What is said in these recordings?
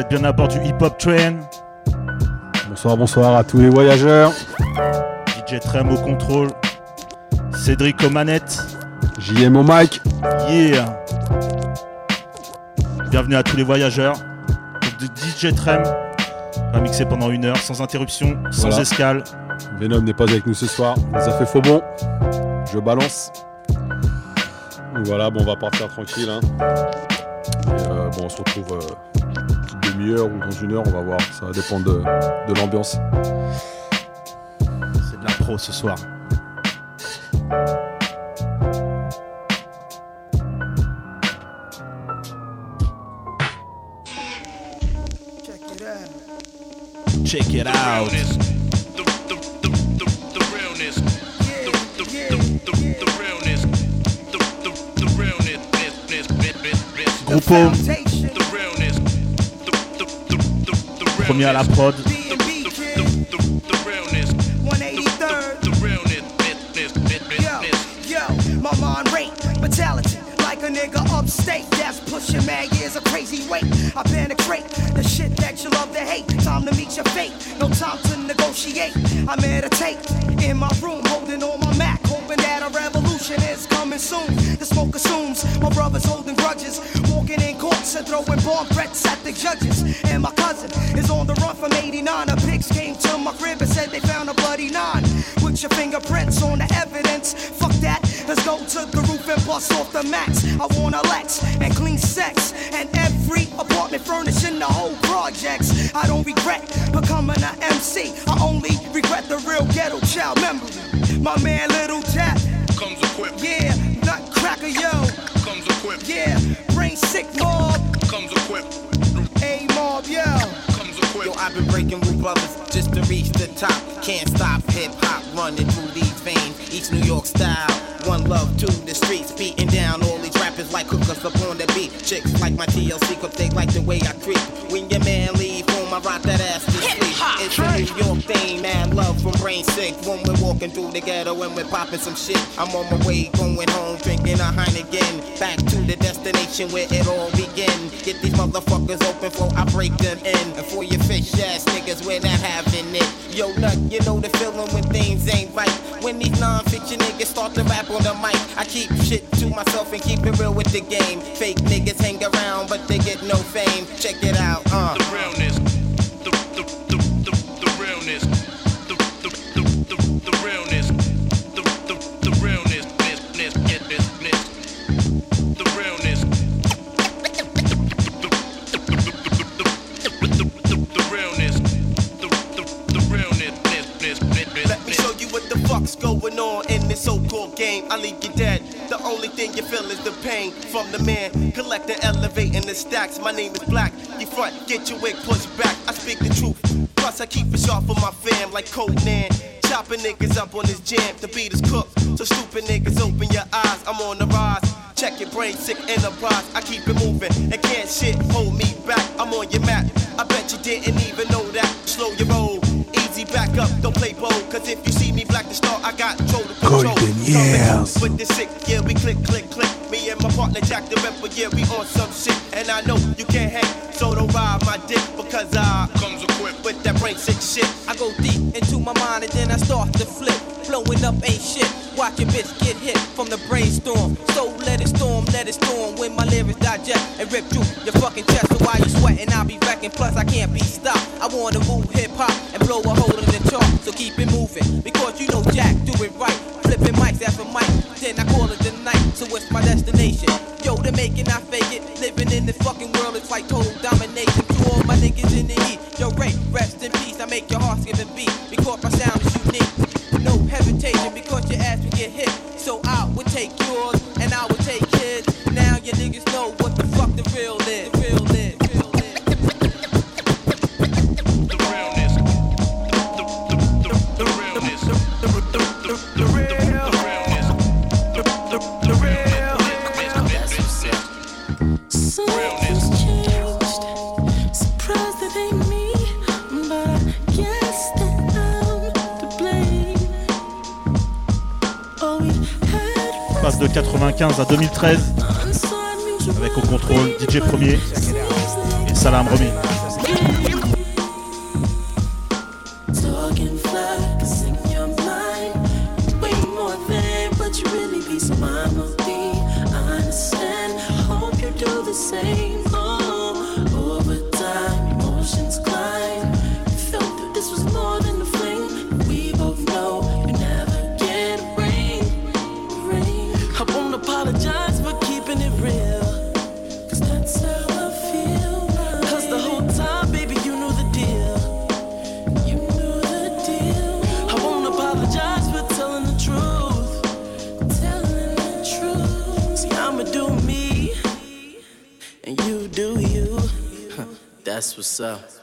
Yeah, vous êtes bien à bord du Hip Hop Train. Bonsoir, bonsoir à tous les voyageurs. DJ Trem au contrôle. Cédric aux manettes. JM au mic. Yeah. Bienvenue à tous les voyageurs. De DJ Trem va mixer pendant une heure sans interruption, sans Voilà. escale. Venom n'est pas avec nous ce soir. Il nous a fait faux bon. Je balance. Donc voilà, bon, on va partir tranquille. hein. Et, euh, bon, on se retrouve euh, demi-heure ou dans une heure, on va voir. Ça va dépendre de, de l'ambiance. C'est de la pro ce soir. Check it out. Groupe premier à la prod. Yo, a nigga upstate that's pushing mad years of crazy weight. I penetrate the shit that you love to hate. Time to meet your fate, no time to negotiate. I meditate in my room, holding on my Mac, hoping that a revolution is coming soon. The smoke assumes my brother's holding grudges, walking in courts and throwing bomb threats at the judges. And my cousin is on the run from 89. A pigs came to my crib and said they found a bloody nine. With your fingerprints on the evidence. Fuck that, let's go to the roof and bust off the max. I want a Lex and clean sex. And every apartment furnishing the whole projects. I don't regret becoming an MC. I only regret the real ghetto child memory. My man Little Tap. Comes equipped, Yeah, nutcracker, yo. comes equipped, Yeah, brain sick mob. comes equipped, A mob, yo. Yo, I've been breaking with brothers just to reach the top. Can't stop hip hop running through these veins. Each New York style. One love to the streets, beating down all these rappers like hookers up on the beat. Chicks like my TLC, cause they like the way I creep. When your man leave home, I rock that ass New York thing, man. Love from brain sick. When we're walking through the ghetto and we're popping some shit. I'm on my way, going home, drinking a Heineken. Back to the destination where it all began. Get these motherfuckers open before I break them in. And for your fish ass niggas, we're not having it. Yo, nut, you know the feeling when things ain't right. When these non-fiction niggas start to rap on the mic, I keep shit to myself and keep it real with the game. Fake niggas hang around, but they get no fame. Check it out, uh. The realness, fuck's going on in this so-called game. I leave you dead. The only thing you feel is the pain from the man collecting, elevating the stacks. My name is Black. You front, get your wig pushed back. I speak the truth. Plus I keep it sharp for my fam like Conan. Chopping niggas up on this jam. The beat is cooked. So stupid niggas open your eyes. I'm on the rise. Check your brain, sick enterprise. I keep it moving and can't shit hold me back. I'm on your map. I bet you didn't even know that. Slow your roll. Easy back up, don't play bold. Cause if you see me black the star, I got control to control. Golden years. With the sick, yeah, we click, click, click. Me and my partner Jack the Ripper, yeah, we on some shit. And I know you can't hang, so don't ride my dick because I comes equipped. with that brain sick shit. I go deep into my mind and then I start to flip. Blowing up ain't shit. Watch a bitch get hit from the brainstorm. So let it storm, let it storm. When my lyrics digest and rip through your fucking chest. So while you sweating, I'll be wrecking. Plus, I can't be stopped. I wanna move hip hop and blow a hole in the chart. So keep it moving. Because you know Jack do it right. Flipping mics after mic. Then I call it the night. So it's my destination. Yo, they making I fake it. Living in this fucking world, it's like total domination. To all my niggas in the heat. Yo, Ray, rest in peace. I make your heart skip a beat. Because my sound is unique. No hesitation because your ass will get hit. So I will take yours and I will take his. Now your niggas 95 à 2013 unusual avec au contrôle DJ Premier et Salam Romy. That's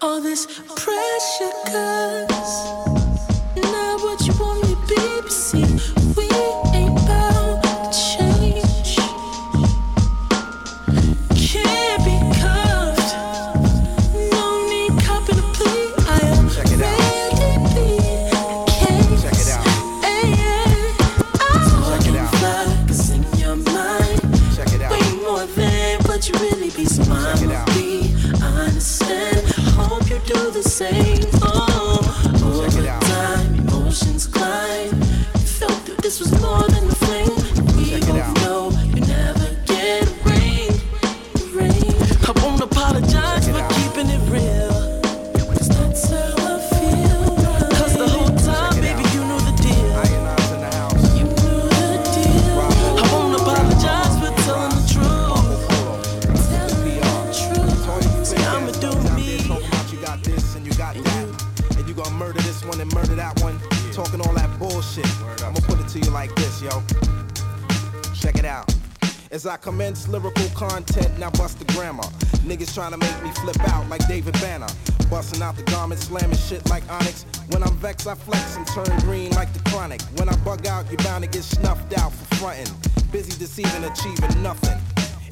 I commence lyrical content, now bust the grammar. Niggas trying to make me flip out like David Banner. Busting out the garment, slamming shit like Onyx. When I'm vexed, I flex and turn green like the chronic. When I bug out, you're bound to get snuffed out for frontin'. Busy deceiving, achieving nothing.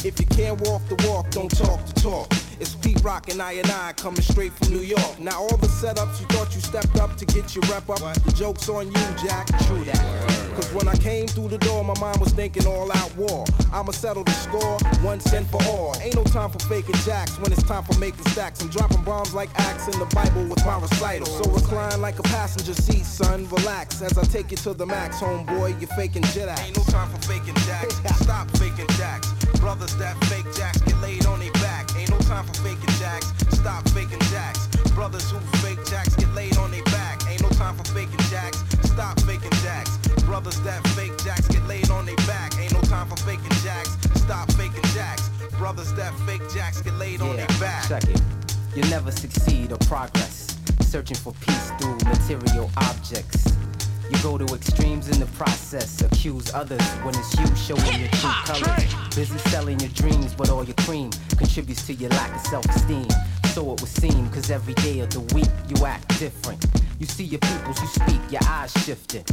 If you can't walk the walk, don't talk the talk. It's Pete Rock and I and I coming straight from New York. Now all the setups you thought you stepped up to get your rep up, the joke's on you, Jack. True that. Cause when I came through the door, my mind was thinking all out war. I'ma settle the score once and for all. Ain't no time for faking jacks when it's time for making stacks. I'm dropping bombs like acts in the Bible with my recital. So recline like a passenger seat, son. Relax as I take you to the max, homeboy. You're faking jet acts. Ain't no time for faking jacks. Stop faking jacks. Brothers that fake jacks get laid on their back. Ain't no time for faking jacks. Stop faking jacks. Brothers who fake jacks get laid on their back. Ain't no time for faking jacks. Stop faking jacks. Brothers that fake jacks get laid on their back. Ain't no time for faking jacks. Stop faking jacks. Brothers that fake jacks get laid on their back. check it. You'll never succeed or progress. Searching for peace through material objects. You go to extremes in the process. Accuse others when it's you showing your true colors. Busy selling your dreams, but all your cream contributes to your lack of self esteem. So it would seem, cause every day of the week you act different. You see your peoples, you speak, your eyes shifting.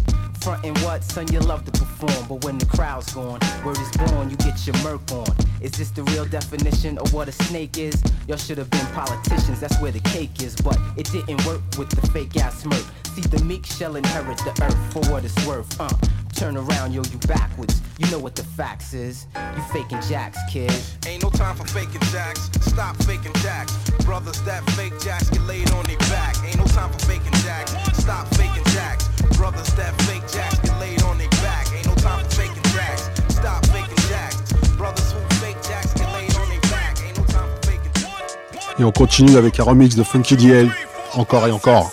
Frontin' what, son, you love to perform. But when the crowd's gone, word is born, you get your murk on. Is this the real definition of what a snake is? Y'all should have been politicians, that's where the cake is. But it didn't work with the fake ass smirk. See, the meek shall inherit the earth for what it's worth. Uh, turn around, yo, you backwards. You know what the facts is. You faking jacks, kid. Ain't no time for faking jacks. Stop faking jacks. Brothers that fake jacks get laid on their back. Ain't no time for faking jacks. Stop faking jacks. Brothers that fake jacks get laid on their back. Ain't no time for faking jacks. Stop faking jacks. Brothers who fake jacks get laid on their back. Ain't no time for faking jacks. Et on continue avec un remix de Funky DL. Encore et encore.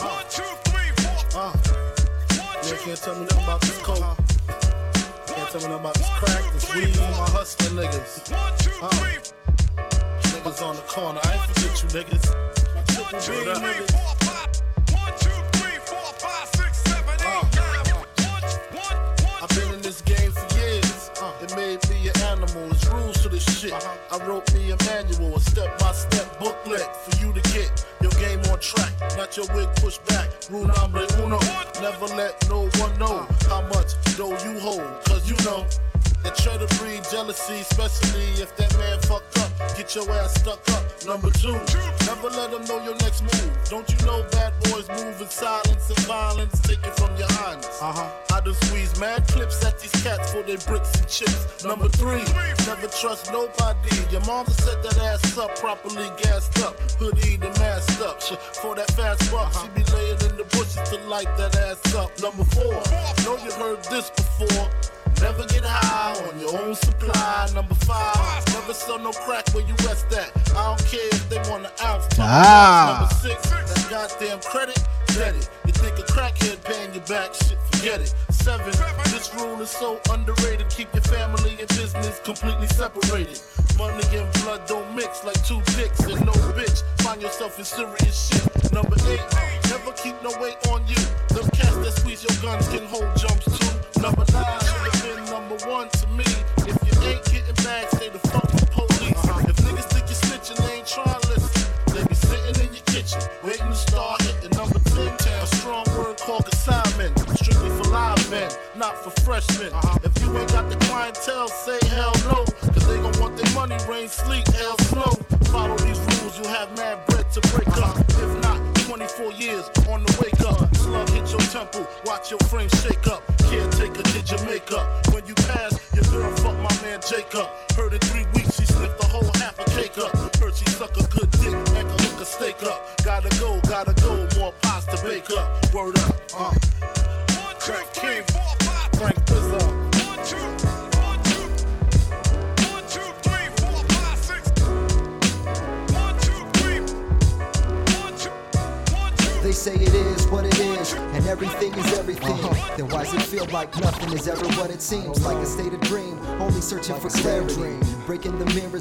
One, two, three, four. Corner. I ain't forget you niggas. Triple B two, three, niggas. four, five. One, two, three, four, five, six, seven, eight, nine. One, one, I've been in this game for years. Uh, it made me an animal. There's rules to this shit. I wrote me a manual, a step-by-step booklet for you to get your game on track. Not your wig pushed back. Rule number uno. Never let no one know how much dough you hold. Cause you know that try to breed jealousy, especially if that man fucked up. Get your ass stuck up. Number two, never let them know your next move. Don't you know bad boys move in silence and violence? Take it from your highness. Uh huh. I done squeeze mad clips at these cats for their bricks and chips. Number three, never trust nobody. Your mama set that ass up, properly gassed up, hoodie and masked up. For that fast buck, she be laying in the bushes to light that ass up. Number four, know you heard this before. Never get high on your own supply. Number five, never sell no crack where you rest at. I don't care if they want an ounce. Ah. Number six, that goddamn credit, get it. You think a crackhead paying you back? Shit, forget it. Seven, this rule is so underrated. Keep your family and business completely separated. Money and blood don't mix like two dicks and no bitch. Find yourself in serious shit. Number eight, never keep no weight on you. Them cats that squeeze your guns can hold jumps too. Number nine, should have been number one to me. If you ain't getting back, stay the for freshmen. If you ain't got the clientele, say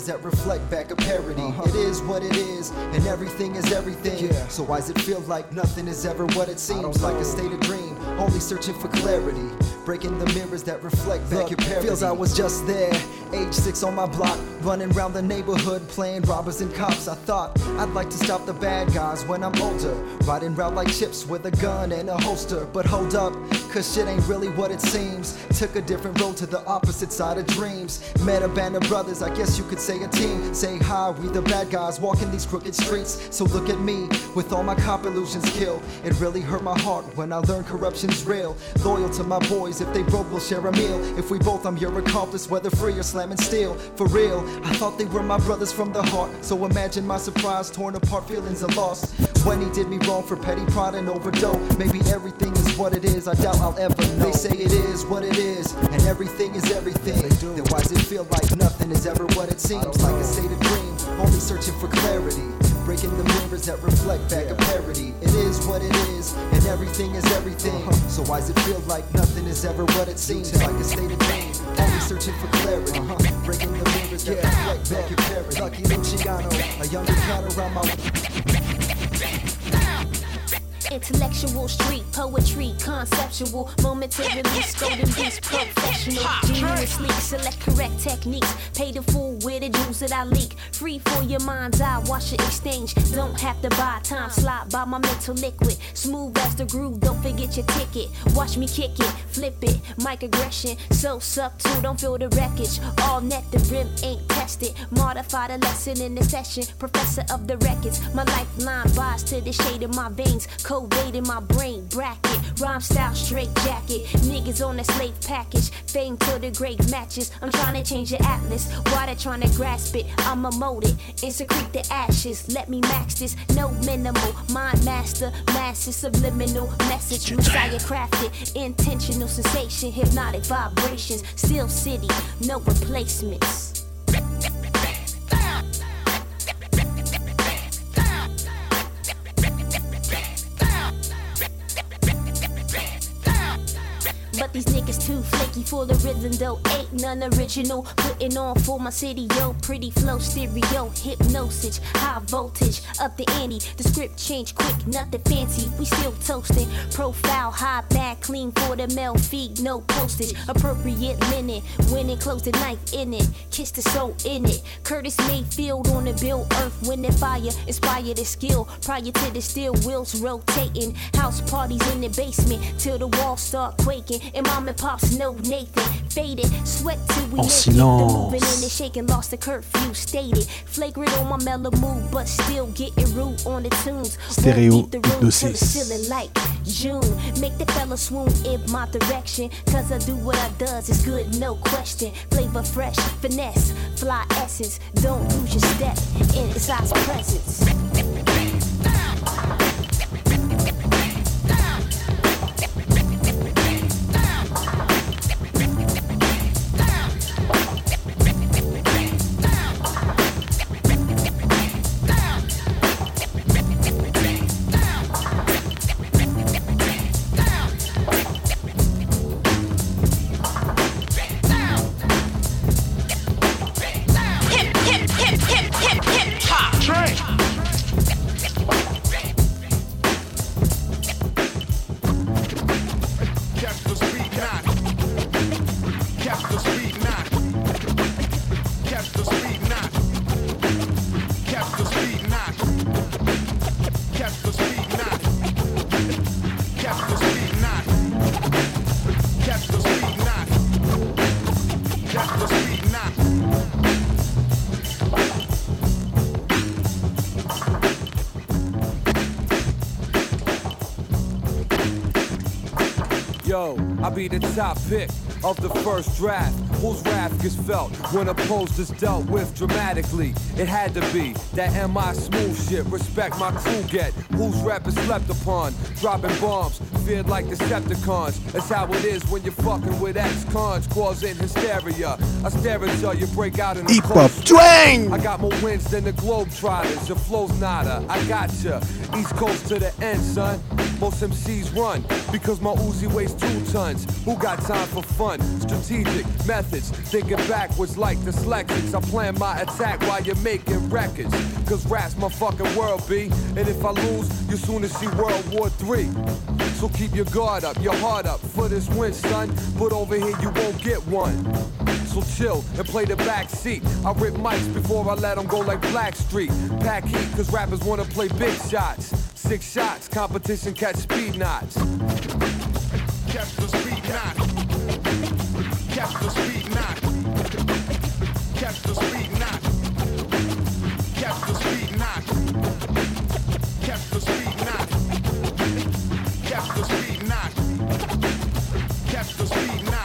that reflect back a parody. It is what it is, and everything is everything. So why does it feel like nothing is ever what it seems? Like a state of dream, only searching for clarity. Breaking the mirrors that reflect back your parody. Feels I was just there, age six on my block, running around the neighborhood playing robbers and cops. I thought I'd like to stop the bad guys when I'm older, riding around like chips with a gun and a holster. But hold up, cause shit ain't really what it seems. Took a different road to the opposite side of dreams. Met a band of brothers, I guess you could say a team. Say hi, we the bad guys walking these crooked streets. So look at me, with all my cop illusions killed. It really hurt my heart when I learned corruption's real. Loyal to my boys, if they broke, we'll share a meal. If we both, I'm your accomplice, whether free or slamming steel. For real, I thought they were my brothers from the heart. So imagine my surprise, torn apart feelings of loss. When he did me wrong for petty pride and overdose. Maybe everything is what it is, I doubt I'll ever know. They say it is what it is, and everything is everything. Then why does it feel like nothing is ever what it seems? Like a state of dream, only searching for clarity. Breaking the mirrors that reflect back a parody. It is what it is, and everything is everything. Uh-huh. So why does it feel like nothing is ever what it seems? Like a state of dream, always searching for clarity. Uh-huh. Breaking the mirrors that reflect back your parody. Lucky Luciano, a younger cat around my Intellectual street poetry, conceptual, momentarily scolding beats, professional, genuinely select correct techniques, pay the fool with the jewels that I leak, free for your mind's eye, wash and exchange, don't have to buy time, slot, by my mental liquid, smooth as the groove, don't forget your ticket, watch me kick it, flip it, mic aggression, so subtle, don't feel the wreckage, all net the rim ain't tested, modify the lesson in the session, professor of the records, my lifeline buys to the shade of my veins, coded in my brain bracket, rhyme style straight jacket, niggas on a slave package, fame to the great matches, I'm trying to change the atlas, why they trying to grasp it, I'ma mold it, and secrete the ashes, let me max this, no minimal, mind master, masses subliminal, message, messiah crafted, intentional sensation, hypnotic vibrations, still city, no replacements. These niggas too flaky for the rhythm though. Ain't none original. Putting on for my city, yo. Pretty flow, stereo, hypnosis, high voltage, up the ante. The script change quick, nothing fancy. We still toasting. Profile high, bad, clean for the mail feed, no postage. Appropriate linen, winning, close the knife in it. Kiss the soul in it. Curtis Mayfield on the bill, earth, wind and fire. Inspire the skill prior to the steel wheels rotating. House parties in the basement till the walls start quaking. And mom and pops know Nathan. Faded, sweat till we naked. The moving in and shaking, lost the curfew. Stated, flagrant on my mellow mood, but still getting rude on the tunes. Leave the hypnosis. like June. Make the fella swoon in my direction. Cause I do what I does, it's good, no question. Flavor fresh, finesse, fly essence. Don't lose your step in its presence. The top pick of the first draft. Whose wrath gets felt when opposed is dealt with dramatically? It had to be that MI smooth shit. Respect my crew get. Whose rap is slept upon? Dropping bombs, feared like the Decepticons. That's how it is when you're fucking with ex-cons, causing hysteria. I stare until you break out in a Hip hop cold sweat. twang! I got more wins than the Globetrotters. Your flow's nada. I gotcha. East Coast to the end, son. Most MCs run because my Uzi weighs two tons. Who got time for fun? Strategic methods, thinking backwards like dyslexics. I plan my attack while you're making records. Cause rap's my fucking world, B. And if I lose, you soon to see World War III. So keep your guard up, your heart up for this win, son. But over here you won't get one. So chill and play the back seat. I rip mics before I let them go like Blackstreet. Pack heat, cause rappers wanna play big shots. Six shots, competition catch speed knots. Catch the speed knot. Catch the speed knot. Catch the speed knot. Catch the speed knot. Catch the speed knot. Catch the speed knot. Catch the speed knot.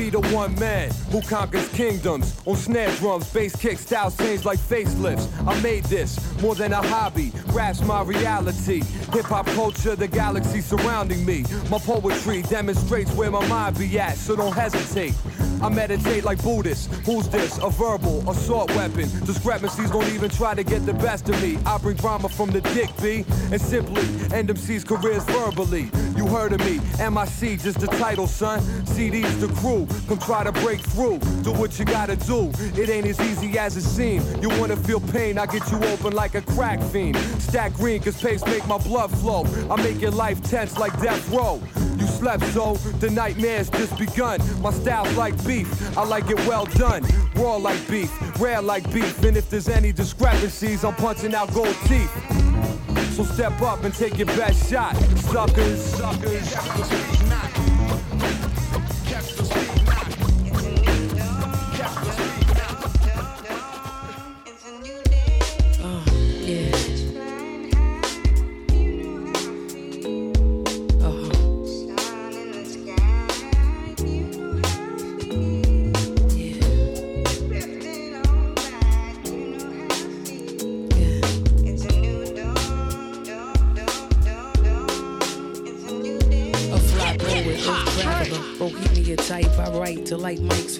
Be the one man who conquers kingdoms on snare drums, bass kicks, styles change like facelifts. I made this more than a hobby. Rap's my reality. Hip hop culture, the galaxy surrounding me. My poetry demonstrates where my mind be at, so don't hesitate. I meditate like Buddhists. Who's this? A verbal assault weapon. Discrepancies don't even try to get the best of me. I bring drama from the dick, B, and simply end MC's careers verbally. You heard of me, MIC, just the title, son. CD's the crew, come try to break through. Do what you gotta do. It ain't as easy as it seems. You wanna feel pain, I get you open like a crack fiend. Stack green, cause pace make my blood flow. I make your life tense like death row. Slept so, the nightmare's just begun. My style's like beef, I like it well done. Raw like beef, rare like beef. And if there's any discrepancies, I'm punching out gold teeth. So step up and take your best shot, suckers, suckers.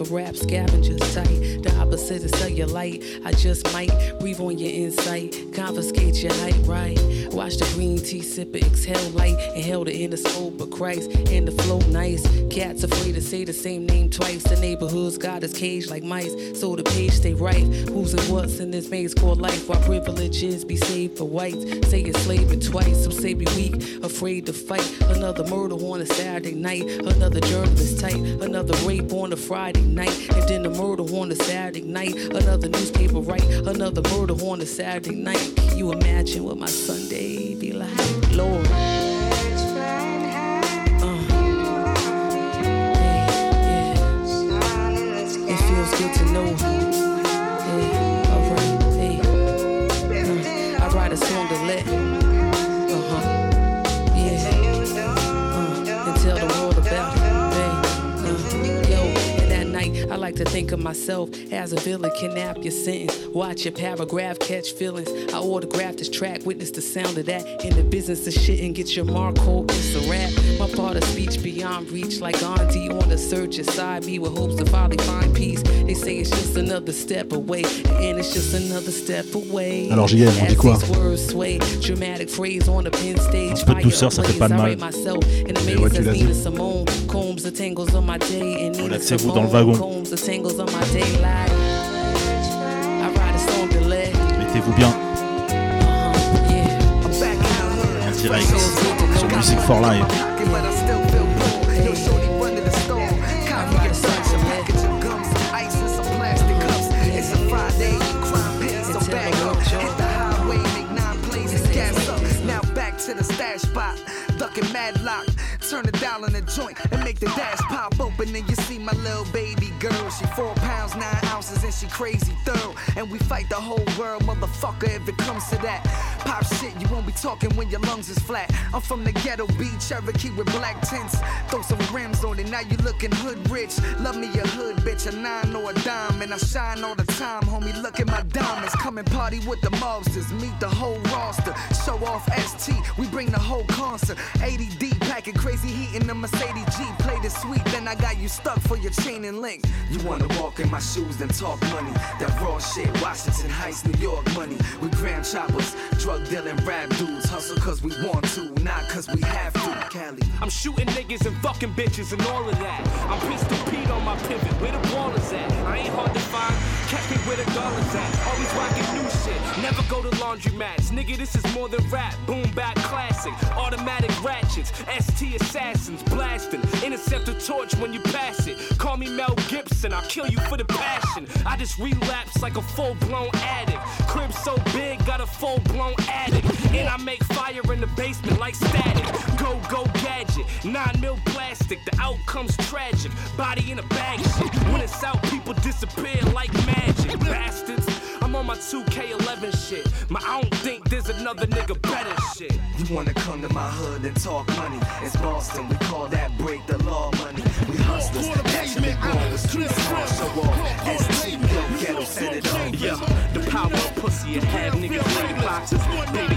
For rap scavengers tight. The opposite is cellulite. I just might breathe on your insight. Confiscate your height, right? Watch the green tea sip it, exhale light. Inhale the inner scope of Christ. And the flow nice. Cats afraid to say the same name twice. The neighborhood's got us caged like mice. So the page stay right. Who's and what's in this maze called life? While privileges be saved for whites. Say it's slaving twice. Some say be weak, afraid to fight. Another murder on a Saturday night. Another journalist type, Another rape on a Friday night. And then the murder on a Saturday night. Another newspaper write. Another murder on a Saturday night. You imagine what my Sunday be like? Lord. Uh, good to know. Yeah, uh, I write a song to let. Uh-huh. Uh huh. Yeah. And tell the world about it. Yeah. Uh, yo, and at night I like to think of myself as a villain. Kidnap your sentence. Watch your paragraph catch feelings. I autograph this track, witness the sound of that. In the business of shit and get your mark hold, it's a rap. My part of speech beyond reach, like Gandhi on the search inside me with hopes to finally find peace. They say it's just another step away, and it's just another step away. Alors, JM, on dit quoi words sway, dramatic phrase on the pin stage. Un peu de douceur, ça fait pas de mal. ablaze, I write myself in the Mais ouais, tu l'as dit. Nina Simone combs the tangles of my day and Nina Relaxez-vous Simone dans le wagon. portez-vous bien. En direct sur Music for Life. to the stash spot, Madlock. Turn the dial on the joint and make the dash pop open. And you see my little baby girl. She four pounds, nine ounces, and she crazy thorough. And we fight the whole world, motherfucker, if it comes to that. Pop shit, you won't be talking when your lungs is flat. I'm from the ghetto beat, Cherokee with black tints. Throw some rims on it, now you looking hood rich. Love me a hood bitch, a nine or a dime. And I shine all the time, homie. Look at my diamonds. Come and party with the mobsters, meet the whole roster. Show off ST, we bring the whole concert. 80 D packing crazy heat in the Mercedes G. Play the sweet, then I got you stuck for your chain and link. You wanna walk in my shoes, then talk money. That raw shit, Washington Heights, New York money. We grand choppers, drug dealing rap dudes. Hustle cause we want to, not cause we have to. Cali. I'm shooting niggas and fucking bitches and all of that. I'm pistol Pete on my pivot, where the ball is at. I ain't hard to find, catch me where the dollars at. Always rocking new shit, never go to laundromats. Nigga, this is more than rap, boom back classic. Automatic ratchets, ST assassins, blasting. Intercept the torch when you pass it. Call me Mel Gibson, I'll kill you for the passion. I just relapse like a full blown addict. Crib so big, got a full blown attic. And I make fire in the basement like static. Go, go, gadget. Nine mil plastic, the outcome's tragic. Body in a bag shit. When it's out, people disappear like magic. Bastards. I'm on my 2K11 shit. My I don't think there's another nigga better shit. You wanna come to my hood and talk money? It's Boston, we call that break the law money. We hustlers, naturally born with street smart, show off. ST, yo, ghetto, send it on. Yeah, the power of pussy and have niggas ready boxes. Baby,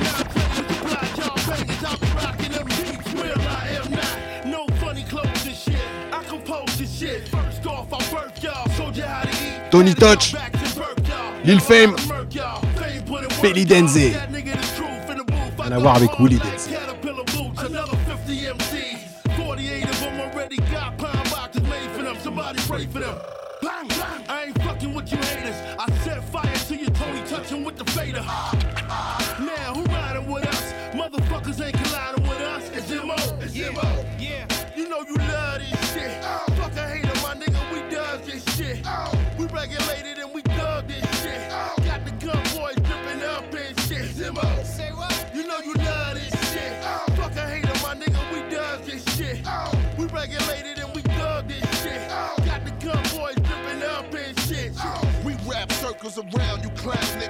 No funny clothes and shit. I compose this shit. First off, I birth y'all. Showed you how to eat. Tony Touch, Lil Fame, Belly Denze. À voir avec Willy. Circles around you clown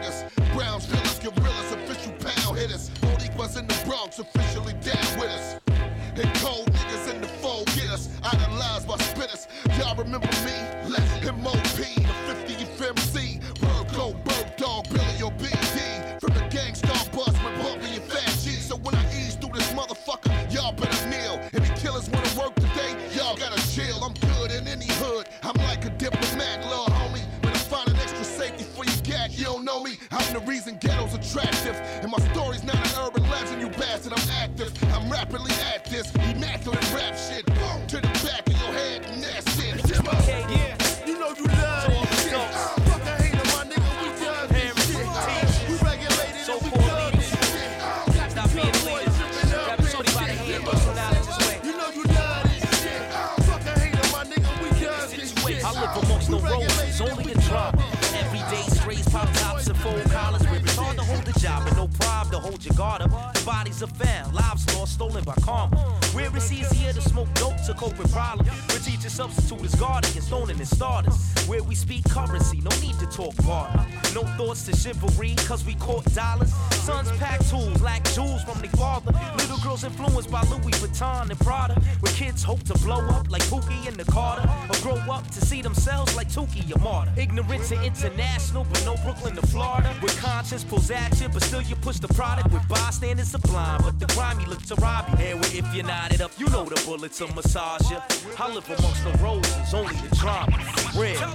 are lives lost, stolen by karma. Where it's easier to smoke dope to cope with problems. Where teachers substitute as guardians, stoning and starters. where we speak currency. No need to talk barter. No thoughts to chivalry, cause we caught dollars. Sons pack tools, lack jewels from their father. Little girls influenced by Louis Vuitton and Prada. Where kids hope to blow up like Pookie and the Carter. Or grow up to see themselves like Tukey or Marta. Ignorance to international, but no Brooklyn to Florida. Where conscience pulls at you, but still you push the product with bystanders sublime. But the grimy look to rob you. And if you knot it up, you know the bullets will massage you. I live amongst the roses, only the drama. Real.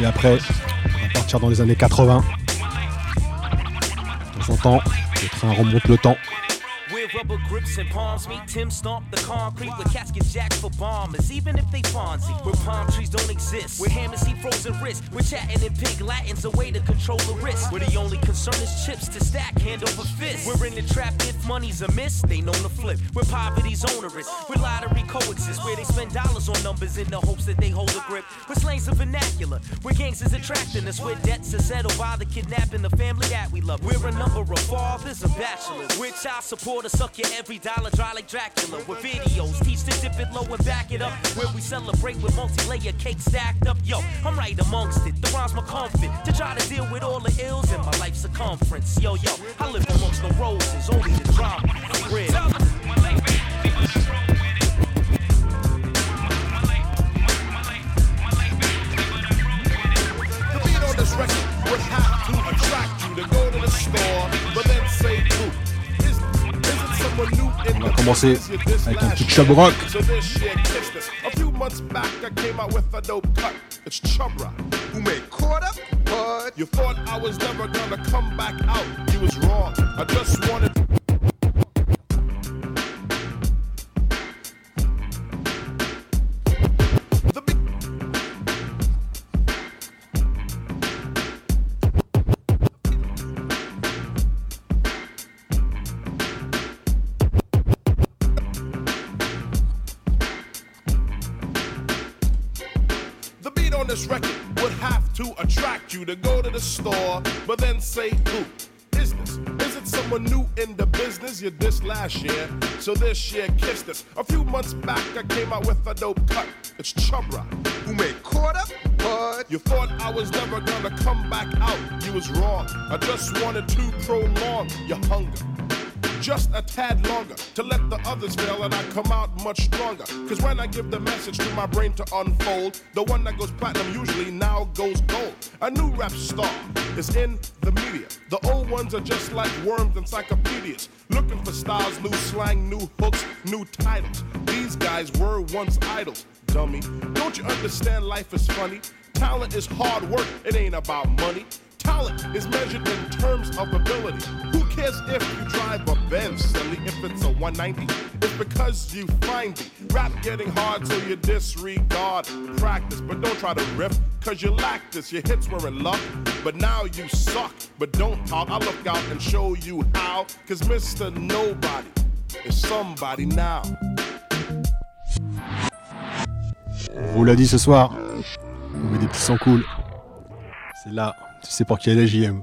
Et après, va partir dans les années 80. De temps en temps, le train remonte le temps. Rubber grips and palms meet, Tim stomp the concrete with casket jacks for bombers, even if they Fonzie. Where palm trees don't exist, where hammers see frozen wrists, we're chatting in pig Latin's a way to control the risk. Where the only concern is chips to stack hand over fist. We're in the trap if money's amiss, they know to flip. Where poverty's onerous, where lottery coexist, where they spend dollars on numbers in the hopes that they hold a grip. Where slang's a vernacular, where gangsters attracting us, where debts are settled by the kidnapping the family that we love. We're a number of fathers and bachelors, where child support suck your every dollar dry like Dracula. With videos, teach to dip it low and back it up. Where we celebrate with multi-layer cake stacked up. Yo, I'm right amongst it. The rhymes my comfort to try to deal with all the ills in my life circumference. Yo, yo, I live amongst the roses, only the drama. Real. The beat on this record would have to attract you to go to the store, On va commencer avec un petit Chubb Rock. Months back, I came out with a dope cut. It's Chubb Rock, who made caught up. What? You thought I was never gonna come back out. You was wrong. I just wanted. Then say, who? Business. Is it someone new in the business? You dissed last year, so this year kissed us. A few months back, I came out with a dope cut. It's Chubb Rock, who made caught up. What? You thought I was never gonna come back out. You was wrong. I just wanted to prolong your hunger just a tad longer to let the others fail and I come out much stronger. Cause when I give the message to my brain to unfold, the one that goes platinum usually now goes gold. A new rap star is in the media. The old ones are just like worms, encyclopedias. Looking for styles, new slang, new hooks, new titles. These guys were once idols, dummy. Don't you understand life is funny? Talent is hard work, it ain't about money. Talent is measured in terms of ability. Who cares if you drive a Benz, silly? If it's a 190, it's because you find it. Rap getting hard, so you disregard practice. But don't try to riff, cause you lack this. Your hits were in luck, but now you suck. But don't talk, I'll look out and show you how. Cause Mr. Nobody is somebody now. Vous l'a dit ce soir, on des petits sons cool. C'est là, tu sais pour qui elle est JM.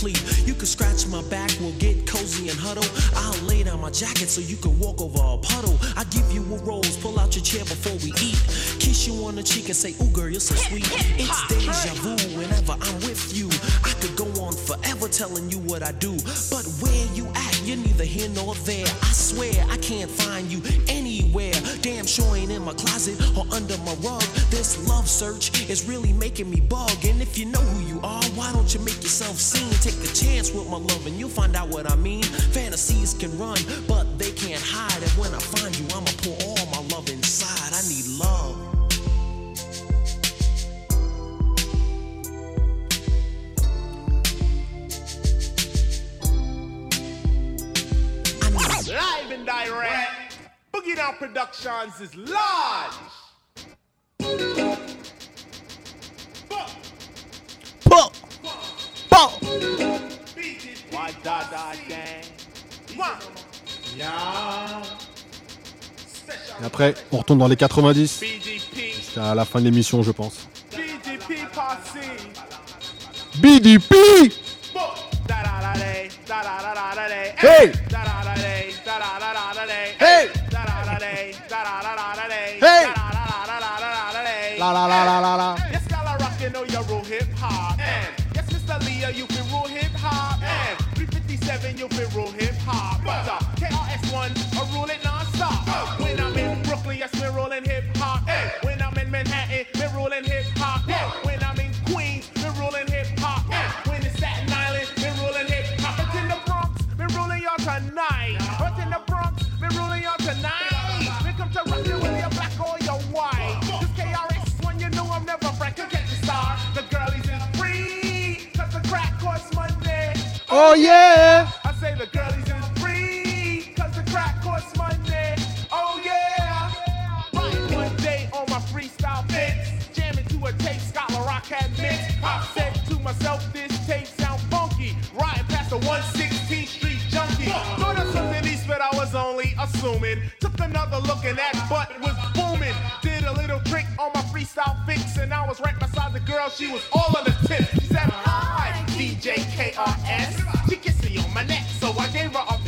Complete. You can scratch my back, we'll get cozy and huddle. I'll lay down my jacket so you can walk over a puddle. I give you a rose, pull out your chair before we eat. Kiss you on the cheek and say, Ooh, girl, you're so sweet. It's deja vu whenever I'm with you. I could go on forever telling you what I do. But where you at, you're neither here nor there. I swear I can't find you anywhere. Damn sure ain't in my closet or under my rug. This love search is really making me bug. And if you know who you are, why don't you make yourself seen? Take a chance with my love and you'll find out what I mean. Fantasies can run, but they can't hide. And when I find you, I'ma pour all Et après, on retourne dans les 90. Jusqu'à la fin de l'émission, je pense. BDP Hey Hey Hey! La la la la la la. Yes, y'all are rockin', know you're real hip hop. And yes, Mr. Leah, you been real hip hop. And 357, you been real hip hop. Oh, oh yeah! I say the girlies is free. Cause the crack costs money. Oh yeah. Right one day on my freestyle fix. Jamming to a tape Scott La Rock had mixed. I said to myself, this tape sound funky. Riding past the 116th Street junkie. Thought of something east, but I was only assuming. Took another look and that butt was booming. Did a little trick on my freestyle fix, and I was right girl. She was all on the tip. She said, Hi, DJ KRS. She kissed me on my neck, so I gave her a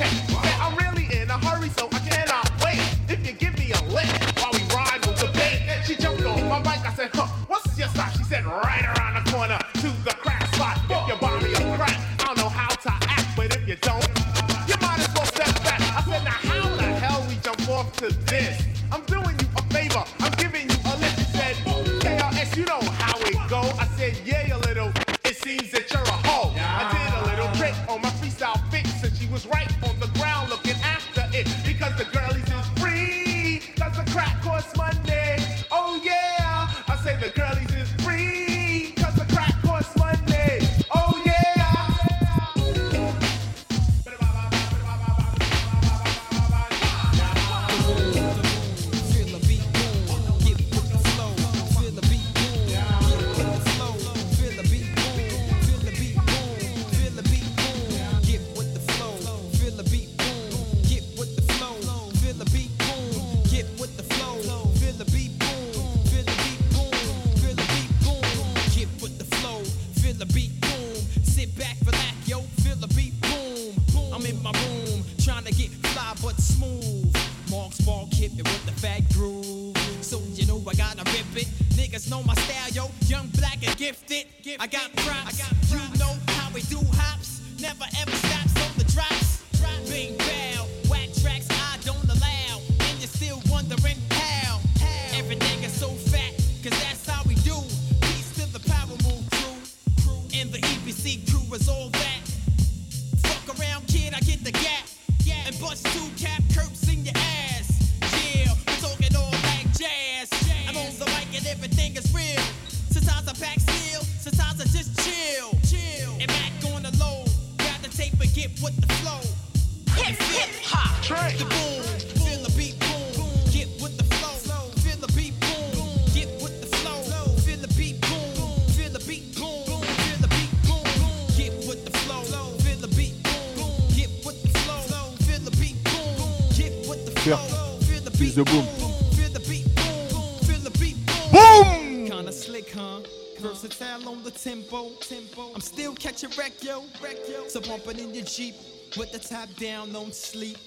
tempo, tempo. I'm still catching wreck, yo, wreck, yo. So bump it in your Jeep with the top down, don't sleep,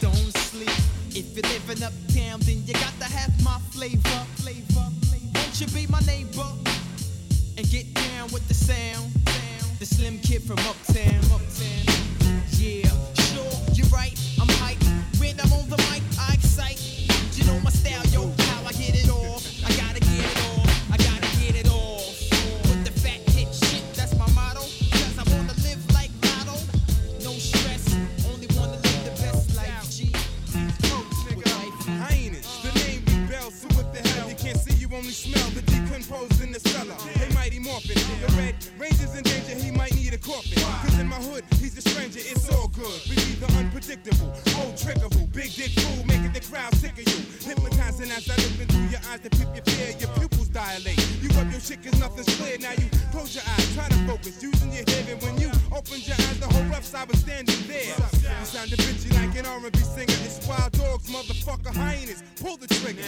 don't sleep. If you're living uptown, then you got to have my flavor, flavor. Won't you be my neighbor and get down with the sound? The slim kid from uptown, Your shit cause nothing's clear, now you close your eyes, try to focus, using your hearing. When you opened your eyes, the whole rough side was standing there. You sounded bitchy like an R&B singer, it's wild dogs, motherfucker hyenas. Pull the trigger,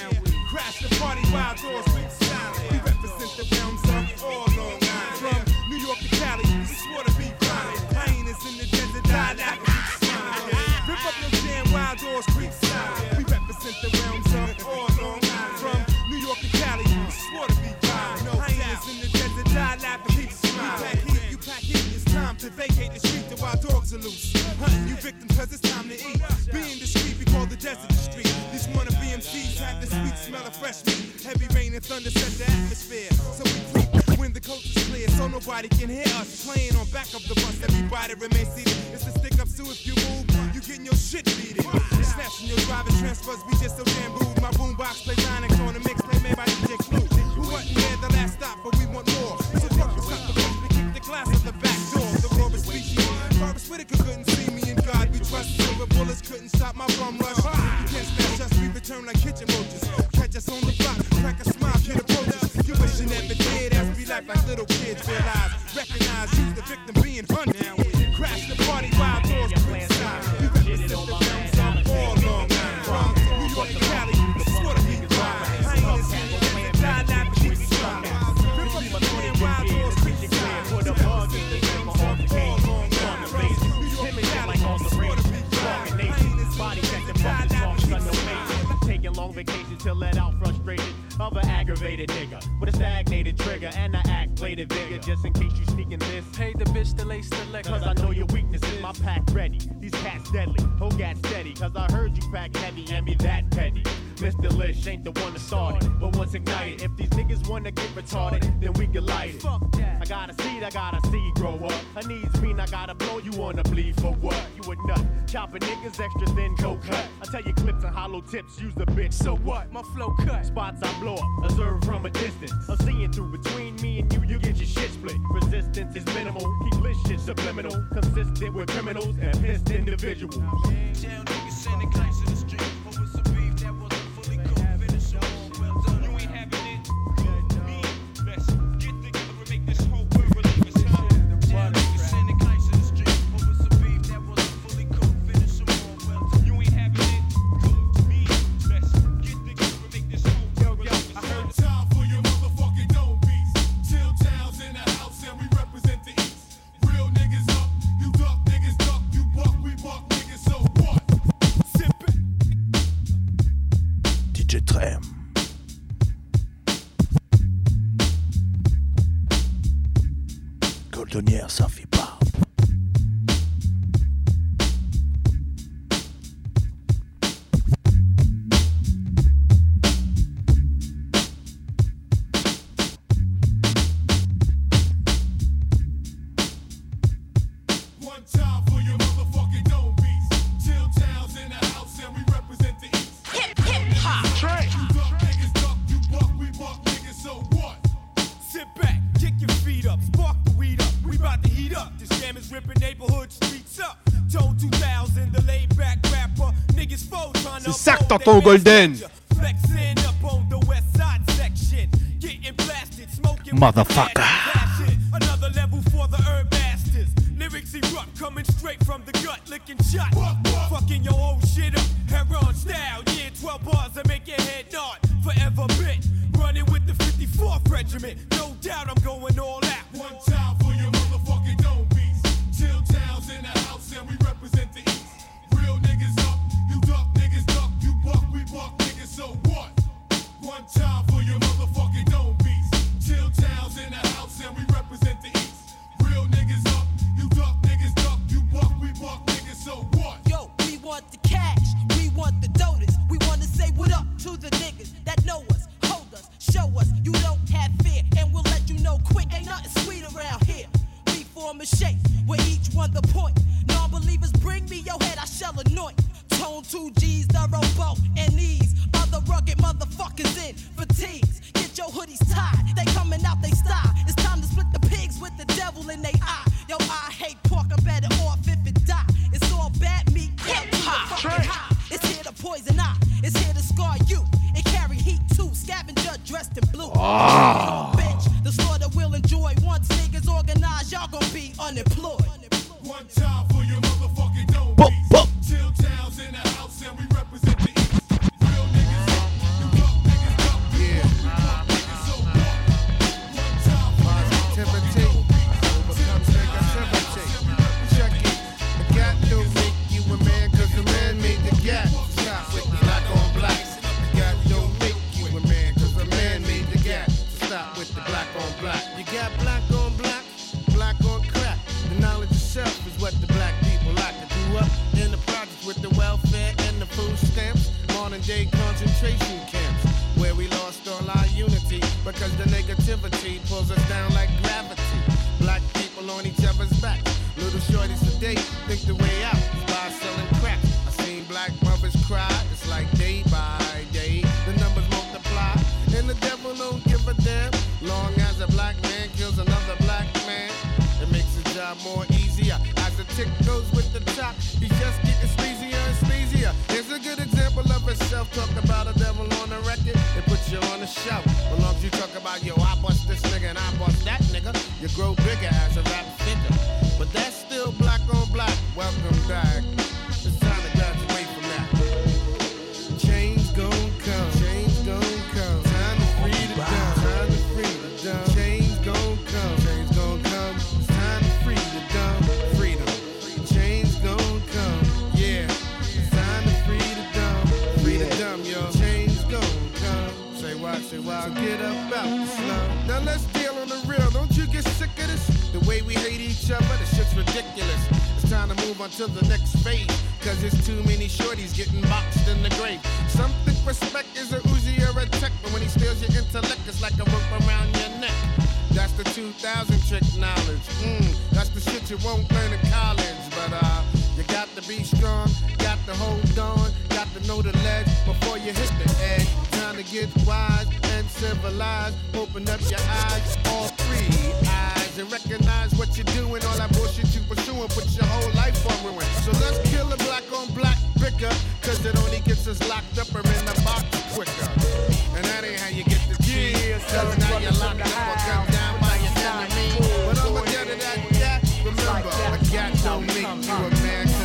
crash the party, wild dogs, big silent. We represent the realms of all Long Island. From New York to Cali, we swore to be violent. Hyenas in the desert, die like a. Rip up your jam, wild dogs, creep style. We represent the realms of all Long Island. From New York to Cali, we swore to be desert, die like a big smile. You pack heat, you pack heat, it's time to vacate the street. The wild dogs are loose. Hunting you victims cause it's time to eat. Being discreet, we call the desert the street. These wannabe MCs have the sweet smell of fresh meat. Heavy rain and thunder set the atmosphere. So we creep when the coast is clear, so nobody can hear us. Playing on back of the bus, everybody remain seated. It's a stick up, so if you move, you getting your shit beaten. Snatching your driving transfers, we just so damn rude. My boombox plays Onyx on a mixtape made by DJ Clue. Who wasn't there the last stop, but we want more. Barbara Whitaker couldn't see me in God we trust. Silver bullets couldn't stop my bum rush. You can't snatch us, we return like kitchen roaches. Catch us on the block, crack a smile, kid approach us. You wish you never did, as we laugh like little kids. Realize, recognize you the victim to let out frustration of an aggravated nigga with a stagnated trigger and I act bladed vigor just in case you sneaking this. Pay the bitch to lace the. Cause I know your weaknesses, my pack ready. These cats deadly, whole gat steady. Cause I heard you pack heavy and be that. Mr. Lish ain't the one to start it, but once ignited, if these niggas wanna get retarded, then we can light it. I got a seed, I got a seed grow up. I needs mean I gotta blow you wanna bleed for what? You a nut, chopping niggas extra thin, go cut. I tell you clips and hollow tips, use the bitch, so what? My flow cut. Spots I blow up, observe from a distance. I'm seeing through between me and you, you get your shit split. Resistance is minimal, keep this shit subliminal. Consistent with criminals and pissed individuals. Jail niggas sending in the blasted, smoking. Motherfucker. Another level for the herb bastards. Lyrics erupt, coming straight from the gut, licking shot. Fucking your whole shit up. Heron style, yeah, 12 bars that make your head nod. Forever bit. Running with the 54 Fred Benjamin. No doubt I'm going all out. One time for your the point. Non-believers bring me your head, I shall anoint. Tone two G's, the rowboat, and these other rugged motherfuckers in fatigues. Get your hoodies tied, they coming out they style. It's time to split the pigs with the devil in they eye. Yo, I hate pork, I'm better off if it die. It's all bad meat, yeah, to the fucking high. It's here to poison eye, it's here to scar you. It carry heat too, scavenger dressed in blue. Ah. Talk about a devil on the record, it puts you on the shelf. As long as you talk about yo, I bust this nigga and I bust So get up out the slum. Now let's deal on the real. Don't you get sick of this? The way we hate each other, the shit's ridiculous. It's time to move on to the next phase. Cause there's too many shorties getting boxed in the grave. Some think respect is a Uzi or a tech, but when he steals your intellect, it's like a rope around your neck. That's the 2000 trick knowledge. Mm, that's the shit you won't learn in college. But uh, got to be strong, got to hold on, got to know the ledge before you hit the edge. Time to get wise and civilized. Open up your eyes, all three eyes, and recognize what you're doing. All that bullshit you pursuing, put your whole life on ruin. So let's kill a black on black bicker, cause it only gets us locked up or in the box quicker. And that ain't how you get the cheese. Cause now you're locked up or gunned down by your enemy. But I'ma get it at that. Remember, a cat don't make you a man, cause the man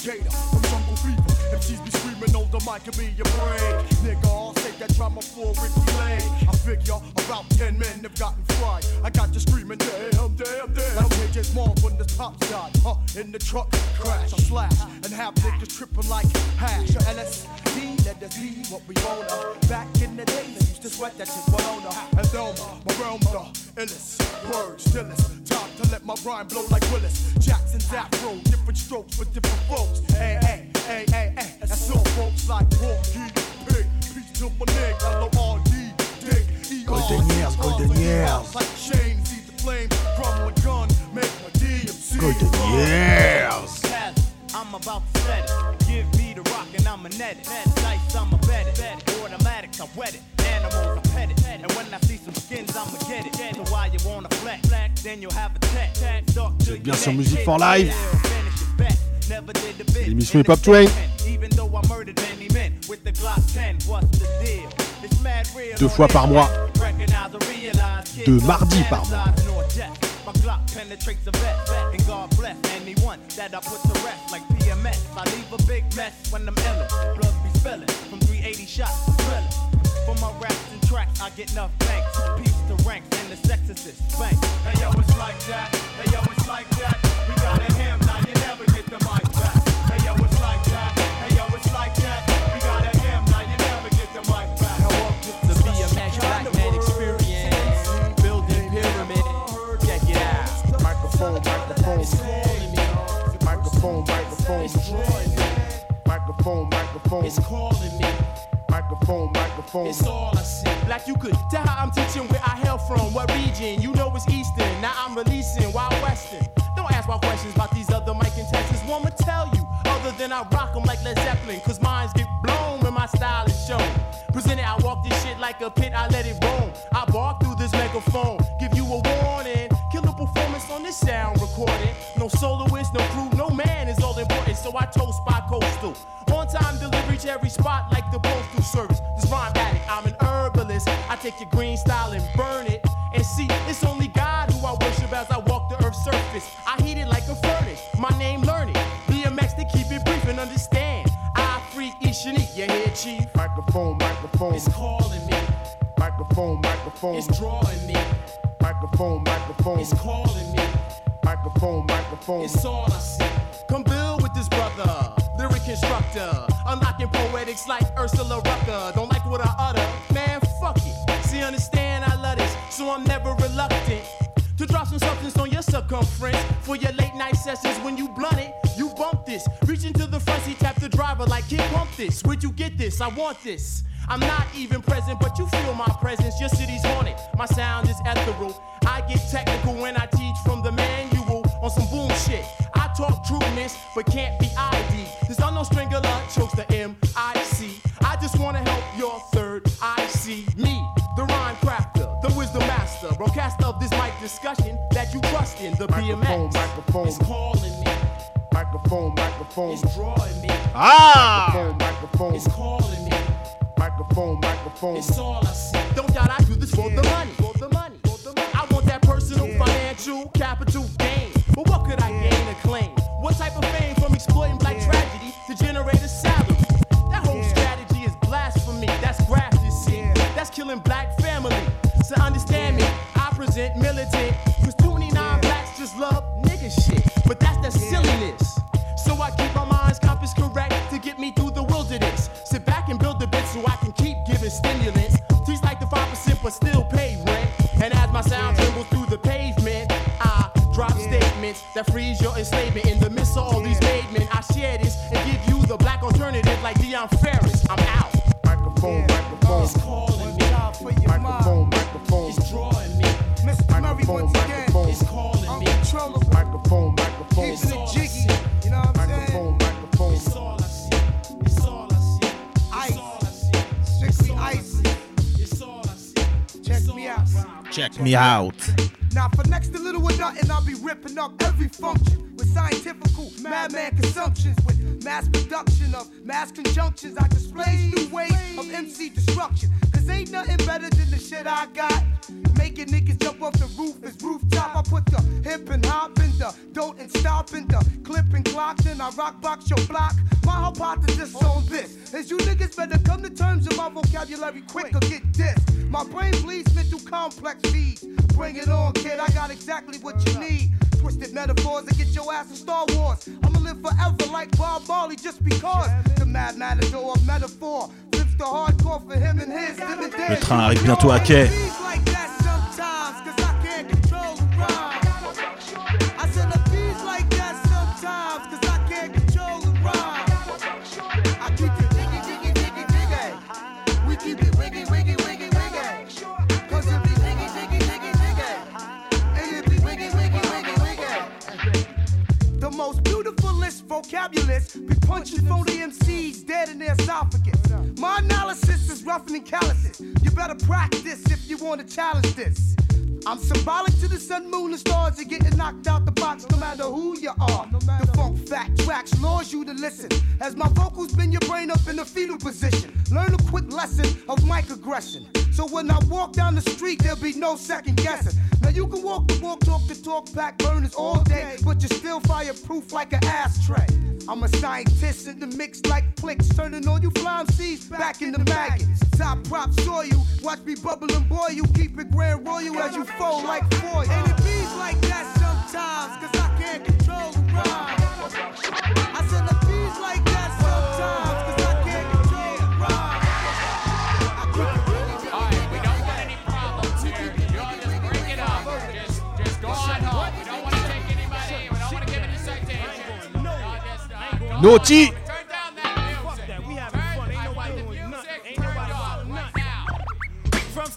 for money like Gator from Jungle Fever. MCs be screaming on the mic and be your break. Nigga, I'll take that drama for Ricky Lane. I figure about 10 men have gotten fried. I got you screaming, damn, damn, damn. KJ's mom when the top side, huh? In the truck, crash, I slash, and have niggas tripping like hash. Your LSD, let us be what we wanna. Back in the day, they used to sweat that shit Bologna. And Thelma, my realm, the illest. Words, stillest. Time to let my rhyme blow like Willis. Jackson's afro, different strokes for different folks. Hey, hey, hey, hey, hey. That's all folks like Porky, Pig. Peace to my nigga, L-O-R-D, Dig. Golden years, golden years. Like chains, see the flame, crumbling gun, make a DMC. Golden years. I'm about to set it. Give me the rock and I'm a net it. Dice, I'm a bet it. Automatics, I wet it. Animals, I pet it. And when I see some skins, I'ma get it. So why you wanna flex? Then you'll have a tech. To Vous êtes bien sur Musique for Live. Never did the bit. L'émission Hip Hop Train. Even though I murdered many men with the Glock 10, what's the deal? Deux fois par mois. Don't mardis par mois. It's calling me. Microphone, microphone. It's all I see. Like you could tell how I'm teaching where I hail from, what region. You know it's Eastern. Now I'm releasing Wild Western. Don't ask my questions about these other mic contestants. Wanna tell you, other than I rock 'em like Led Zeppelin. Cause minds get blown when my style is shown. Presented, I walk this shit like a pit, I let it roam. I Microphone, microphone. It's calling me. Microphone, microphone. It's drawing me. Microphone, microphone. It's calling me. Microphone, microphone. It's all I see. Come build with this brother, lyric constructor, unlocking poetics like Ursula Rucker. Don't like what I utter, man, fuck it. See, understand, I love this, so I'm never reluctant to drop some substance on your circumference for your late night sessions. When you blunt it, you bump this. Reach into driver like kid pump this. Where'd you get this? I want this. I'm not even present, but you feel my presence. Your city's haunted. My sound is ethereal. I get technical when I teach from the manual on some boom shit. I talk trueness, but can't be ID. There's no strangler, chokes the M-I-C. I just wanna help your third eye see me, the rhyme crafter, the wisdom master, broadcaster of this mic discussion that you trust in, the BMX. Microphone, It's calling me, Microphone, microphone. it's drawing me, Ah Microphone, microphone. it's calling me, Microphone, microphone. it's all I see. Don't doubt I do this for the money, for the money, for the money. I want that personal, financial, capital gain. But what could I gain or claim? What type of fame from exploiting black tragedy to generate a salary? That whole strategy is blasphemy. That's graft, you see. That's killing black family. So understand me, I present militant. That freeze your enslavement. In the midst of all these made men, I share this and give you the black alternative like Dionne Farris. I'm out. Microphone, microphone. It's calling me. Microphone, microphone. It's drawing me. Mr. Murray Microphone, once again. microphone. It's calling me. Uncontrollable. Microphone, microphone. Keeping it jiggy. You know what I'm saying? Microphone, microphone. It's all I see. It's all I see. Ice. It's all I see. Strictly ice. It's all I see. Check me out. Check me out. Every function with scientifical madman consumptions with mass production of mass conjunctions. I display new ways of MC destruction. Cause ain't nothing better than the shit I got. Making niggas jump off the roof is rooftop. I put the hip and hop in the don't and stop in the clip and clocks and I rock box your block. My hypothesis on this is you niggas better come to terms with my vocabulary quick or get this. My brain bleeds mental complex feeds. Bring it on, kid. I got exactly what you need. Twisted metaphors to get your ass in Star Wars. I'ma live forever like Bob Marley just because. The mad matador of metaphor flips the hardcore for him and his. Le train arrive bientôt à quai. Like challenge this. I'm symbolic to the sun, moon, and stars. You're getting knocked out the box no matter who you are. The funk fact tracks laws you to listen. As my vocals bend your brain up in a fetal position. Learn quick lesson of mic aggression. So when I walk down the street, there'll be no second guessing. Now you can walk the walk, talk the talk, pack burners all day, but you're still fireproof like an ashtray. I'm a scientist in the mix like clicks, turning all you flying seeds back into maggots. Top prop saw you, watch me bubble and boil you, keep it grand royal as you fold like foil. And it beats like that sometimes, cause I can't control the rhyme. I said now. cheat.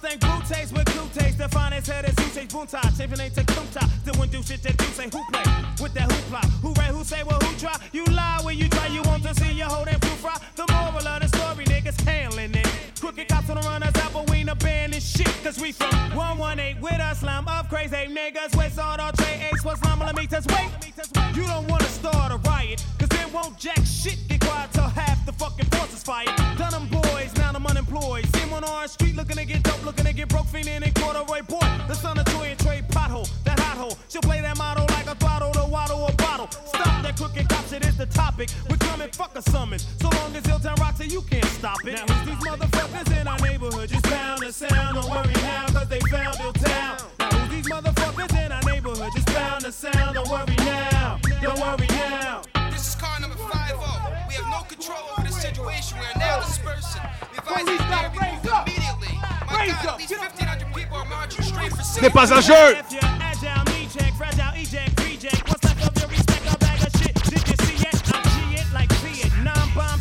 stank blue taste with blue taste, the finest head is who say boonta, chafing ain't take boonta, doing do shit that do say who play with that hoopla, who right, who say well who try, you lie when you try, you want to see your whole damn proof right. The moral of the story, niggas handling it. Crooked cops on the runners out, but we ain't abandoning shit, cause we from 118 with a slum of crazy. Niggas, with sort of tray ace, what's millimeters weight. You don't wanna start a riot, cause then won't jack shit get quiet till half the fucking forces fired. Done them boys, now I'm unemployed. See 'em on our street looking to get dope, looking to get broke, feeling in corduroy boy.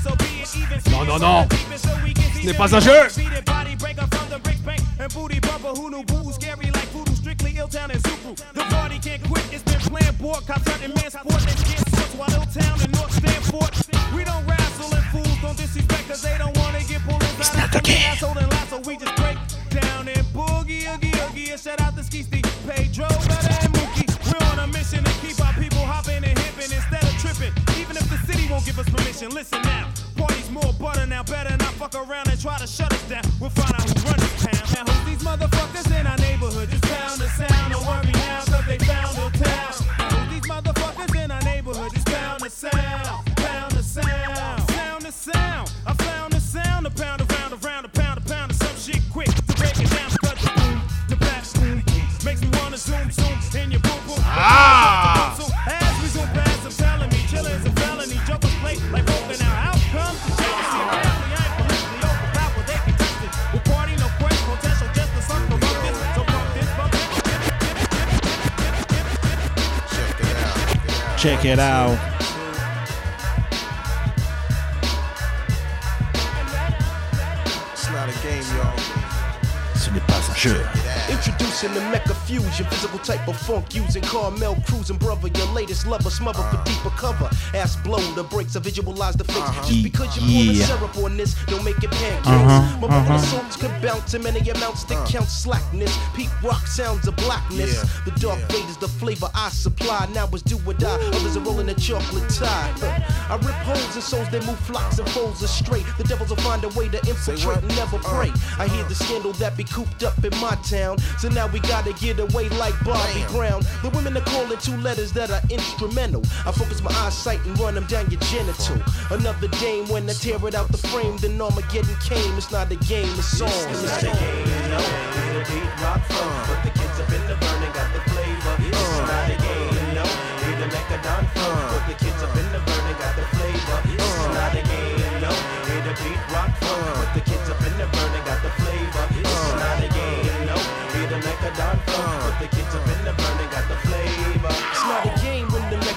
So be it. Even Non, non, non. Ce n'est pas un jeu. Check it out. It's not a game, y'all. Ce n'est pas un jeu. Introducing the Mecca fusion, physical type of funk using Carmel cruising brother, your latest lover, smother for deeper cover. Ass blow the brakes, I visualize the fakes. Just because you pour the Yeah. syrup on this, don't make it pancakes. Uh-huh, My uh-huh. songs could bounce in many amounts that count slackness. Peak rock sounds of blackness. Yeah, The dark fade is the flavor I supply. Now it's do or die. Others are rolling a chocolate tie. I rip holes in souls that move flocks and folds astray. The devils will find a way to infiltrate and never pray. I hear the scandal that be cooped up in my town. So now we gotta get away like Bobby Brown. The women are calling two letters that are instrumental. I focus my eyesight and run them down your genital. Another dame when I tear it out the frame, then Armageddon came. It's not a game, it's song. It's not a game, no. It's a Pete Rock funk, uh. but the kids up in the burning got the flavor. It's not a game, no. It's a Mechadon funk, uh. but the kids up in the burning got the flavor. It's uh. not a game, no. It's a Pete Rock funk, but the kids up in the burning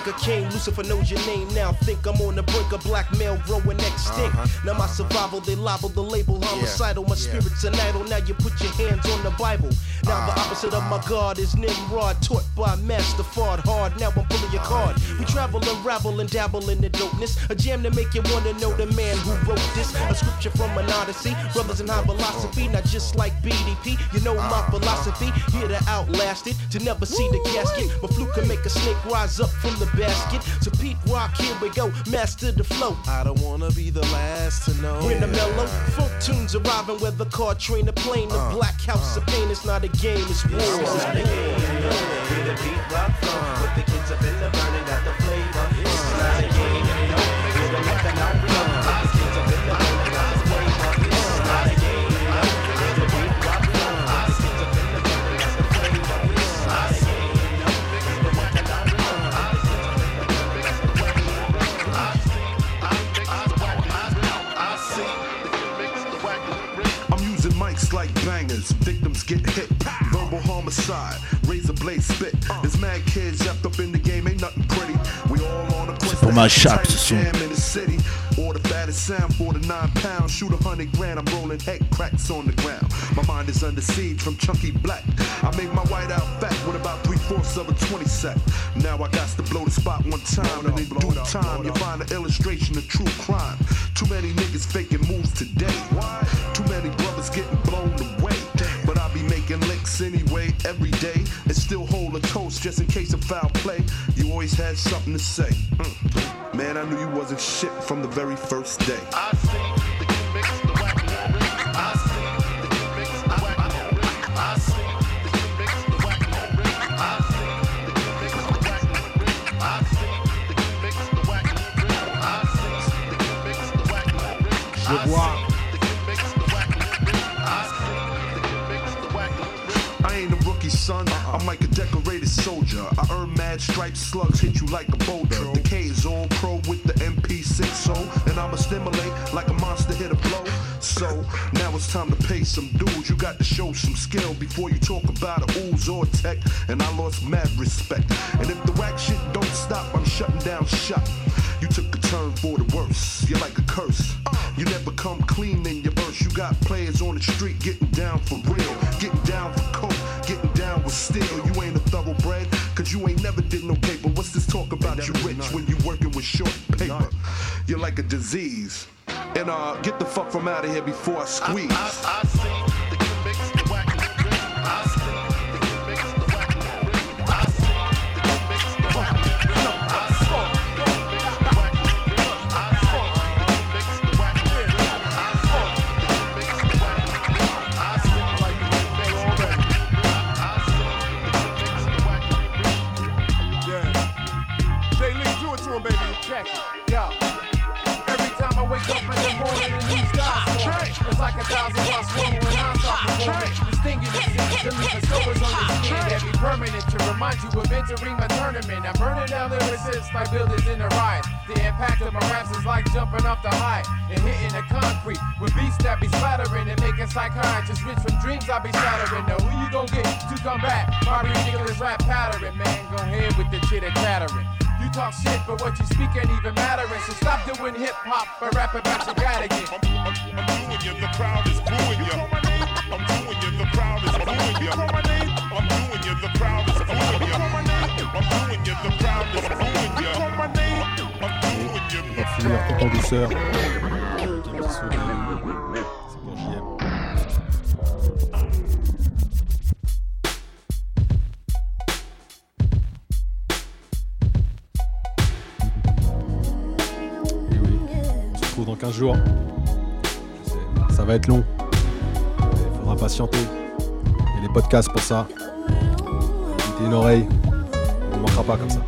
Mecca came. Lucifer knows your name now. Think I'm on the brink of blackmail growing extinct. Uh-huh. Now my survival, they libel the label homicidal. My spirit's an idol. Now you put your hands on the Bible. Now the opposite of my God is Nimrod, taught by Master Fard hard. Now I'm pulling your card. We travel and ravel and dabble in the dopeness. A jam to make you wanna know the man who wrote this. A scripture from an odyssey. Brothers in high philosophy, not just like BDP. You know my philosophy. Here to outlast it, to never see the casket. My flute can make a snake rise up from the basket. So Pete Rock, here we go, master the flow. I don't wanna be the last to know. When the mellow funk tunes arriving, where the car train, the plane, the uh, black house uh. of pain. It's not a game, it's war. It's not a game. Hear the Pete Rock flow. Uh, with the the city. Or the fattest sound for the nine pounds. Shoot a hundred grand. I'm rolling head cracks on the ground. My mind is under siege from Chunky Black. I make my white out fat with about three fourths of a 20 set. Now I got to blow the spot one time. And in due time, you find an illustration of true crime. Too many niggas faking moves today. Why? Too many brothers getting blown away. But I be making licks anyway, every day. And still hold a toast just in case of foul play. You always had something to say. Mm. Man, I knew you wasn't shit from the very first day. Je vois. I see. The can fix the wacklin. I ain't a rookie, son. Uh-uh. I'm like a decorated soldier. I earn mad stripes, slugs hit you like a boulder. Is all pro with the MP6 so, and I'ma stimulate like a monster hit a blow. So now it's time to pay some dues. You got to show some skill before you talk about a ooze or tech. And I lost mad respect. And if the whack shit don't stop, I'm shutting down shop. You took a turn for the worse. You're like a curse. You never come clean in your verse. You got players on the street getting down for real, getting down for coke, getting down with steel. Short paper? You're like a disease. And uh, get the fuck from out of here before I squeeze. Jay Distinguished disease to leave the sores on your skin that be permanent to remind you of entering my tournament. I'm burning down the resist like buildings in a riot. The impact of my raps is like jumping off the high and hitting the concrete with beats that be splattering and making psychiatrists rich from dreams I be shattering. Now who you gon' get to come back? My ridiculous rap pattern, man. Go ahead with the chitter chattering. You talk shit, but what you speak ain't even mattering. So stop doing hip hop and rap about your Gadigan. I'm doing you, the crowd is booing you. I'm doing you, the retrouve dans 15 jours. Ça va être long. Il faudra patienter. Il y a les podcasts pour ça. Mettez une oreille. On ne manquera pas comme ça.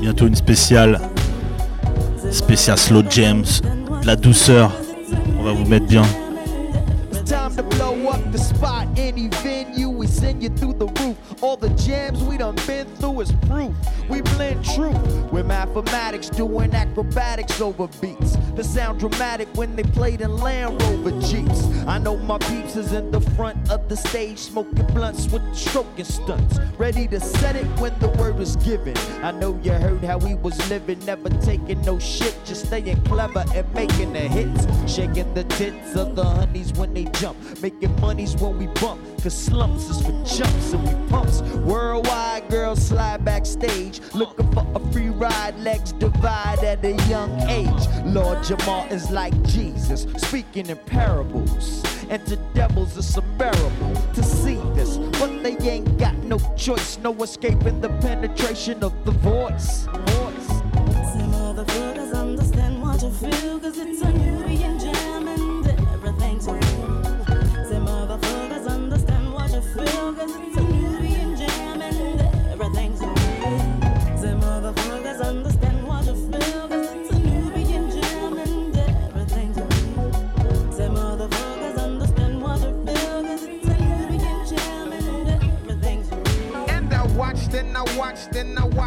Bientôt une spéciale. Spécial Slow James. De la douceur. On va vous mettre bien. It's time to blow up the spot. Any venue, we send you through the roof. All the jams we done been through is proof. We blend truth with mathematics, doing acrobatics over beats. The sound dramatic when they played in Land Rover Jeeps. I know my peeps is in the front of the stage, smoking blunts with stroking stunts. Ready to set it when the word is given. I know you heard how we was living, never taking no shit, just staying clever and making the hits. Shaking the tits of the honeys when they jump, making monies when we bump. Cause slumps is for chumps and we pumps. Worldwide girls slide backstage, looking for a free ride, legs divide at a young age. Lord Jamar is like Jesus, speaking in parables. And to devils it's unbearable to see this, but they ain't got no choice, no escaping the penetration of the voice. voice. Say motherfuckers understand what you feel Cause it's a Nubian jam and everything's real Say motherfuckers understand what you feel Cause it's a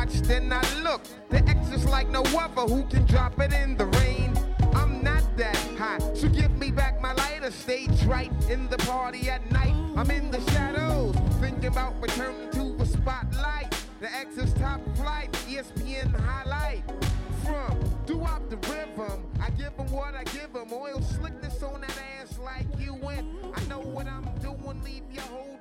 and I looked. The X is like no other who can drop it in the rain. I'm not that high, so give me back my lighter. Stage right in the party at night. I'm in the shadows, thinking about returning to the spotlight. The X is top flight, ESPN highlight. From up the rhythm, I give 'em what I give 'em. Oil slickness on that ass like you went. I know what I'm doing, leave your whole.